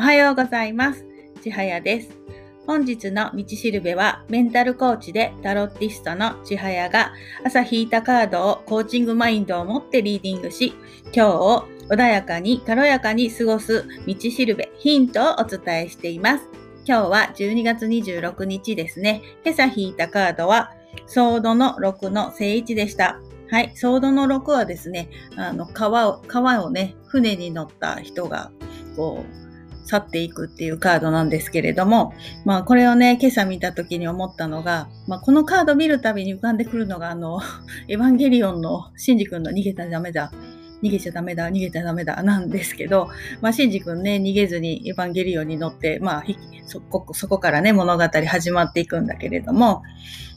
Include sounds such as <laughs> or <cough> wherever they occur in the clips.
おはようございます。ちはやです。本日の道しるべはメンタルコーチでタロッティストのちはやが朝引いたカードをコーチングマインドを持ってリーディングし、今日を穏やかに軽やかに過ごす道しるべヒントをお伝えしています。今日は12月26日ですね。今朝引いたカードはソードの6の正位置でした。はい。ソードの6はですね、あの、川を、川をね、船に乗った人が、こう、去っていくっていうカードなんですけれども、まあこれをね、今朝見た時に思ったのが、まあこのカード見るたびに浮かんでくるのが、あの、<laughs> エヴァンゲリオンのシンジ君の逃げたらダメだ。逃げちゃダメだ、逃げちゃダメだ、なんですけど、まあ、シンジ君ね、逃げずにエヴァンゲリオンに乗って、まあ、そこ、そこからね、物語始まっていくんだけれども、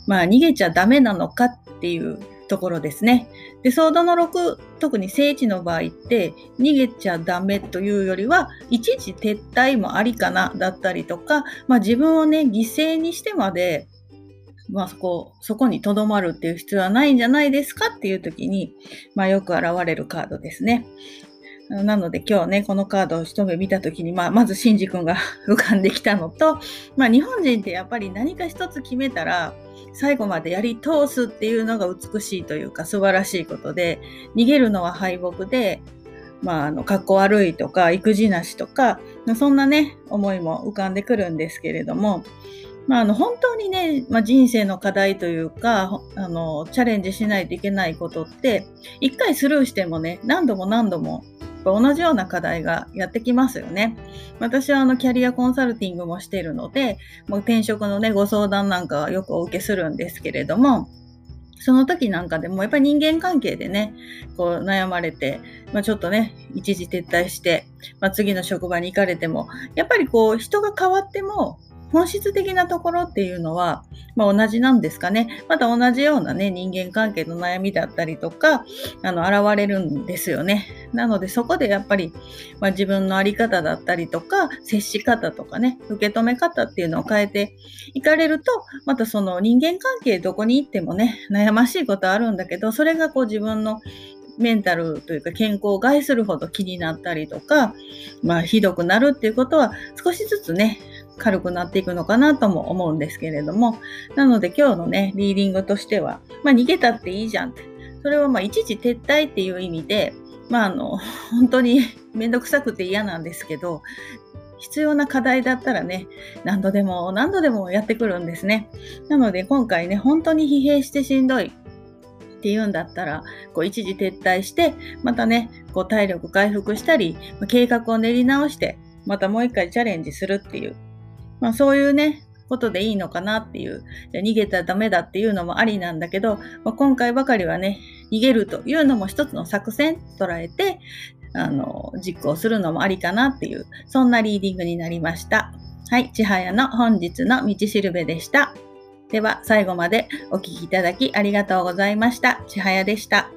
まあ、逃げちゃダメなのかっていうところですね。で、ソードの6、特に聖地の場合って、逃げちゃダメというよりは、いちいち撤退もありかな、だったりとか、まあ自分をね、犠牲にしてまで、まあそこ、そこに留まるっていう必要はないんじゃないですかっていう時に、まあよく現れるカードですね。なので今日ね、このカードを一目見たときに、まあ、まずシンジ君が <laughs> 浮かんできたのと、まあ、日本人ってやっぱり何か一つ決めたら、最後までやり通すっていうのが美しいというか素晴らしいことで、逃げるのは敗北で、まあ、あの、格好悪いとか、育児なしとか、そんなね、思いも浮かんでくるんですけれども、まあ、あの、本当にね、まあ、人生の課題というか、あの、チャレンジしないといけないことって、一回スルーしてもね、何度も何度も同じような課題がやってきますよね。私はあのキャリアコンサルティングもしているので、もう転職のね、ご相談なんかはよくお受けするんですけれども、その時なんかでもやっぱり人間関係でね、こう悩まれて、まあ、ちょっとね、一時撤退して、まあ、次の職場に行かれても、やっぱりこう人が変わっても、本質的なところっていうのは、まあ、同じなんですかね。また同じようなね、人間関係の悩みだったりとか、あの、現れるんですよね。なので、そこでやっぱり、まあ、自分のあり方だったりとか、接し方とかね、受け止め方っていうのを変えていかれると、またその人間関係どこに行ってもね、悩ましいことあるんだけど、それがこう自分のメンタルというか健康を害するほど気になったりとか、まあひどくなるっていうことは少しずつね、軽くなっていくのかなとも思うんですけれども、なので今日のね、リーディングとしては、まあ逃げたっていいじゃんって。それはまあ一時撤退っていう意味で、まああの、本当に <laughs> めんどくさくて嫌なんですけど、必要な課題だったらね、何度でも何度でもやってくるんですね。なので今回ね、本当に疲弊してしんどいっていうんだったら、こう一時撤退して、またね、こう体力回復したり、計画を練り直して、またもう一回チャレンジするっていう、まあそういうね、ことでいいのかなっていう、じゃ逃げたらダメだっていうのもありなんだけど、まあ、今回ばかりはね、逃げるというのも一つの作戦捉えて、あの、実行するのもありかなっていう、そんなリーディングになりました。はい、千早の本日の道しるべでした。では、最後までお聴きいただきありがとうございました。千早でした。